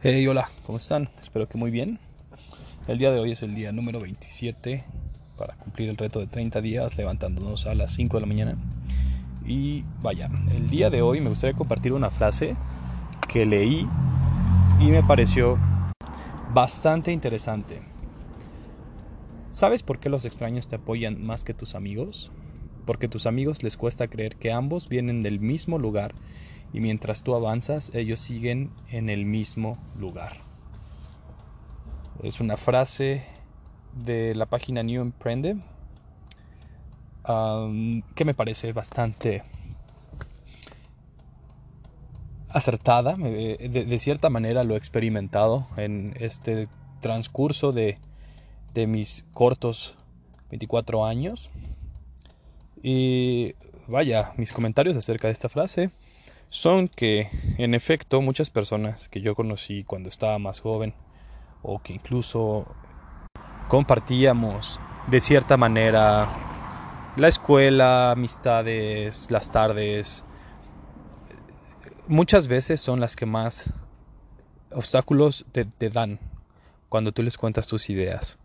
Hey, hola, ¿cómo están? Espero que muy bien. El día de hoy es el día número 27 para cumplir el reto de 30 días levantándonos a las 5 de la mañana. Y vaya, el día de hoy me gustaría compartir una frase que leí y me pareció bastante interesante. ¿Sabes por qué los extraños te apoyan más que tus amigos? Porque tus amigos les cuesta creer que ambos vienen del mismo lugar y mientras tú avanzas, ellos siguen en el mismo lugar. Es una frase de la página New Emprende que me parece bastante acertada. De, cierta manera lo he experimentado en este transcurso de, de mis cortos 24 años. Y vaya, mis comentarios acerca de esta frase son que, en efecto, muchas personas que yo conocí cuando estaba más joven o que incluso compartíamos de cierta manera la escuela, amistades, las tardes, muchas veces son las que más obstáculos te, dan cuando tú les cuentas tus ideas.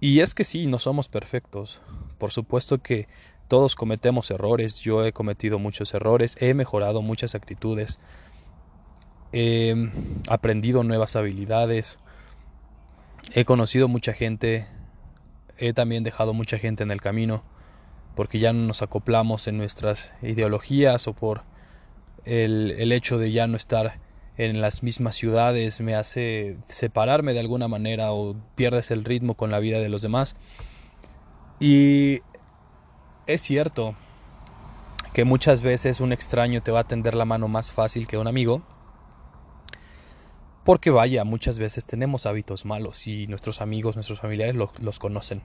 Y es que sí, no somos perfectos. Por supuesto que todos cometemos errores, yo he cometido muchos errores, he mejorado muchas actitudes, he aprendido nuevas habilidades, he conocido mucha gente, he también dejado mucha gente en el camino porque ya no nos acoplamos en nuestras ideologías o por el, el hecho de ya no estar en las mismas ciudades me hace separarme de alguna manera o pierdes el ritmo con la vida de los demás. Y es cierto que muchas veces un extraño te va a tender la mano más fácil que un amigo. Porque vaya, muchas veces tenemos hábitos malos y nuestros amigos, nuestros familiares los conocen.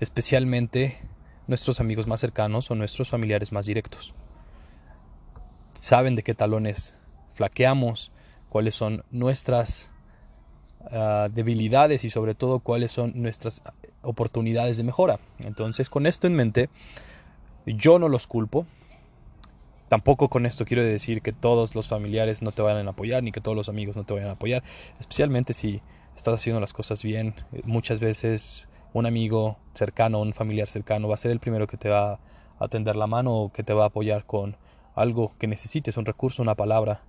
Especialmente nuestros amigos más cercanos o nuestros familiares más directos. Saben de qué talones flaqueamos, cuáles son nuestras ah, debilidades y sobre todo cuáles son nuestras oportunidades de mejora. Entonces, con esto en mente, yo no los culpo. Tampoco con esto quiero decir que todos los familiares no te vayan a apoyar, ni que todos los amigos no te vayan a apoyar. Especialmente si estás haciendo las cosas bien. Muchas veces un amigo cercano, un familiar cercano va a ser el primero que te va a tender la mano o que te va a apoyar con algo que necesites, un recurso, una palabra.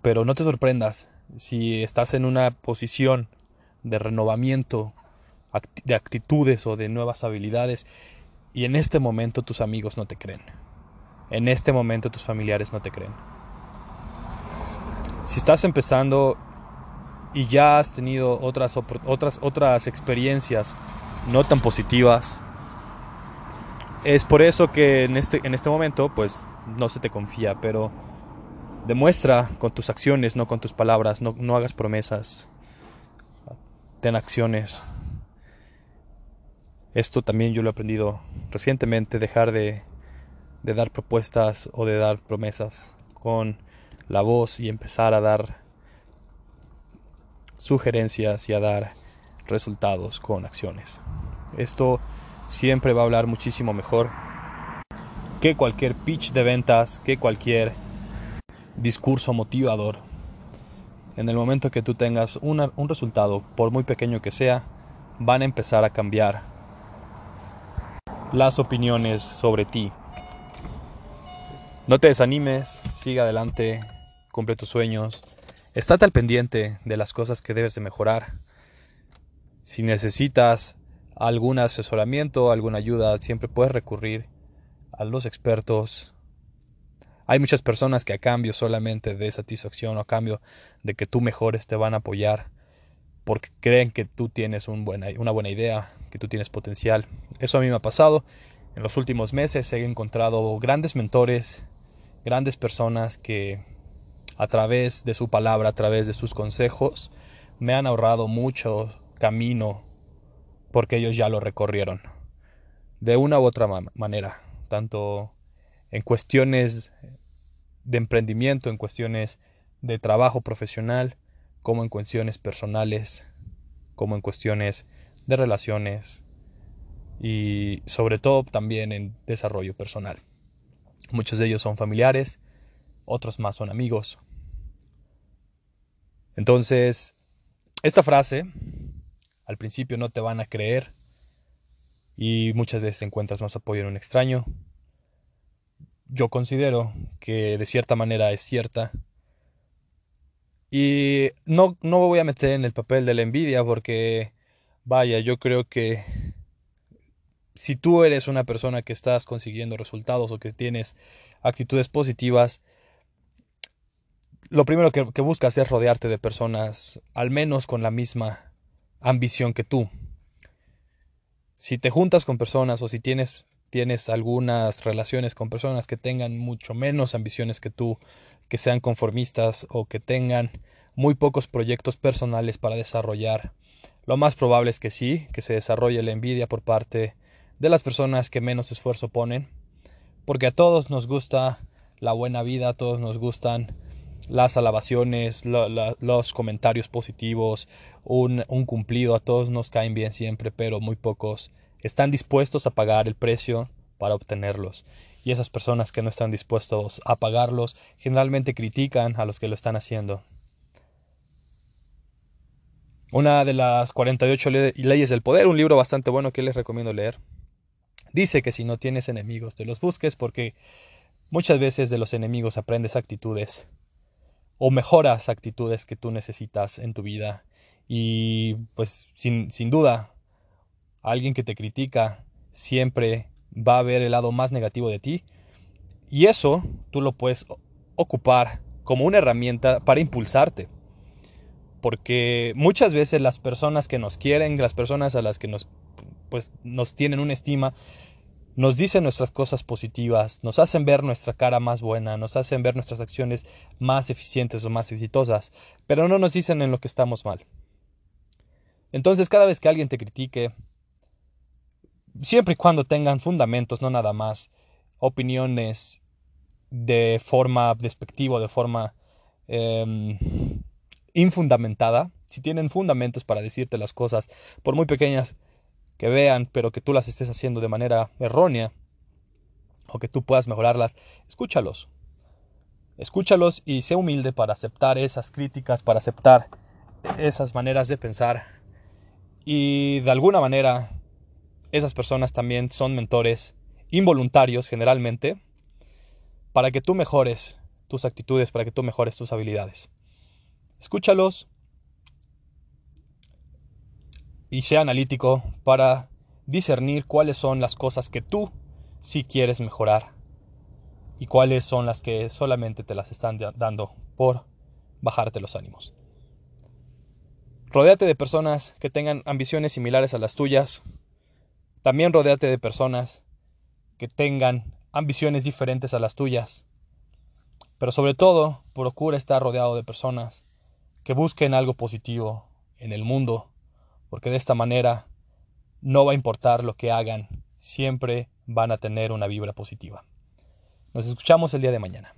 Pero no te sorprendas si estás en una posición de renovamiento de actitudes o de nuevas habilidades y en este momento tus amigos no te creen. En este momento tus familiares no te creen. Si estás empezando y ya has tenido otras, otras, otras experiencias no tan positivas, es por eso que en este, en este momento pues no se te confía, pero demuestra con tus acciones, no con tus palabras, no, no hagas promesas, ten acciones. Esto también yo lo he aprendido recientemente, dejar de, de dar propuestas o de dar promesas con la voz y empezar a dar sugerencias y a dar resultados con acciones. Esto siempre va a hablar muchísimo mejor que cualquier pitch de ventas, que cualquier discurso motivador en el momento que tú tengas un resultado, por muy pequeño que sea, van a empezar a cambiar las opiniones sobre ti. No te desanimes, sigue adelante, cumple tus sueños, estate al pendiente de las cosas que debes de mejorar. Si necesitas algún asesoramiento, alguna ayuda, siempre puedes recurrir a los expertos hay muchas personas que a cambio solamente de satisfacción o a cambio de que tú mejores te van a apoyar porque creen que tú tienes una buena idea, que tú tienes potencial. Eso a mí me ha pasado. En los últimos meses he encontrado grandes mentores, grandes personas que a través de su palabra, a través de sus consejos, me han ahorrado mucho camino porque ellos ya lo recorrieron. De una u otra manera, tanto en cuestiones de emprendimiento, en cuestiones de trabajo profesional, como en cuestiones personales, como en cuestiones de relaciones y sobre todo también en desarrollo personal. Muchos de ellos son familiares otros más son amigos. Entonces, esta frase, al principio no te van a creer y muchas veces encuentras más apoyo en un extraño. Yo considero que de cierta manera es cierta. Y no, no me voy a meter en el papel de la envidia porque, vaya, yo creo que si tú eres una persona que estás consiguiendo resultados o que tienes actitudes positivas, lo primero que, buscas es rodearte de personas al menos con la misma ambición que tú. Si te juntas con personas o si tienes, tienes algunas relaciones con personas que tengan mucho menos ambiciones que tú, que sean conformistas o que tengan muy pocos proyectos personales para desarrollar, lo más probable es que sí, que se desarrolle la envidia por parte de las personas que menos esfuerzo ponen, porque a todos nos gusta la buena vida, a todos nos gustan las alabaciones, los comentarios positivos, un, un, cumplido, a todos nos caen bien siempre, pero muy pocos están dispuestos a pagar el precio para obtenerlos. Y esas personas que no están dispuestos a pagarlos generalmente critican a los que lo están haciendo. Una de las 48 leyes del poder, un libro bastante bueno que les recomiendo leer, dice que si no tienes enemigos te los busques porque muchas veces de los enemigos aprendes actitudes o mejoras actitudes que tú necesitas en tu vida. Y pues sin, sin duda, alguien que te critica siempre va a ver el lado más negativo de ti. Y eso tú lo puedes ocupar como una herramienta para impulsarte. Porque muchas veces las personas que nos quieren, las personas a las que nos, pues, nos tienen una estima, nos dicen nuestras cosas positivas, nos hacen ver nuestra cara más buena, nos hacen ver nuestras acciones más eficientes o más exitosas, pero no nos dicen en lo que estamos mal. Entonces cada vez que alguien te critique, siempre y cuando tengan fundamentos, no nada más, opiniones de forma despectiva, de forma em, infundamentada, si tienen fundamentos para decirte las cosas, por muy pequeñas que vean, pero que tú las estés haciendo de manera errónea o que tú puedas mejorarlas, escúchalos. Escúchalos y sé humilde para aceptar esas críticas, para aceptar esas maneras de pensar. Y de alguna manera, esas personas también son mentores involuntarios generalmente para que tú mejores tus actitudes, para que tú mejores tus habilidades. Escúchalos, y sea analítico para discernir cuáles son las cosas que tú sí quieres mejorar y cuáles son las que solamente te las están dando por bajarte los ánimos. Rodéate de personas que tengan ambiciones similares a las tuyas. También rodéate de personas que tengan ambiciones diferentes a las tuyas. Pero sobre todo, procura estar rodeado de personas que busquen algo positivo en el mundo porque de esta manera no va a importar lo que hagan, siempre van a tener una vibra positiva. Nos escuchamos el día de mañana.